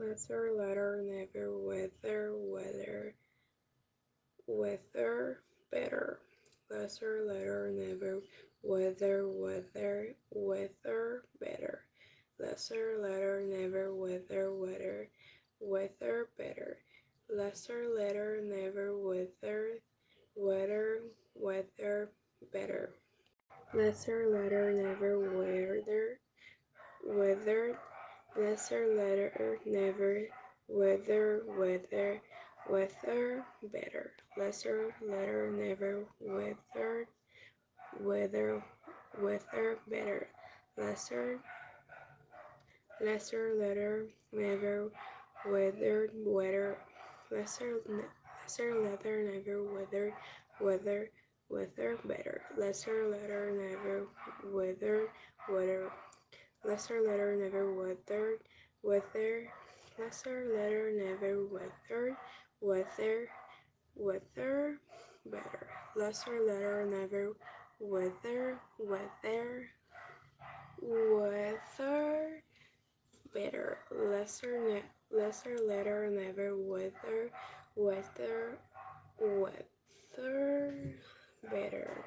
lesser letter, never, weather, weather, weather, better, lesser letter, never, weather, weather, weather, better, lesser letter, never, weather, weather, weather, better, lesser letter, never, weather, weather, weather, better, lesser letter, never, weather, lesser letter, never, weather, weather, weather, better, lesser letter, never, weather, weather, weather, better, lesser, lesser letter, never, weather, weather, lesser, lesser letter, never, weather, weather, weather, better, lesser letter, never, weather, weather, lesser letter, never, weather, weather, lesser letter, never, weather, weather, weather, better, lesser letter, never, weather, weather, weather, better, lesser, ne lesser letter, never, weather, weather, weather, better.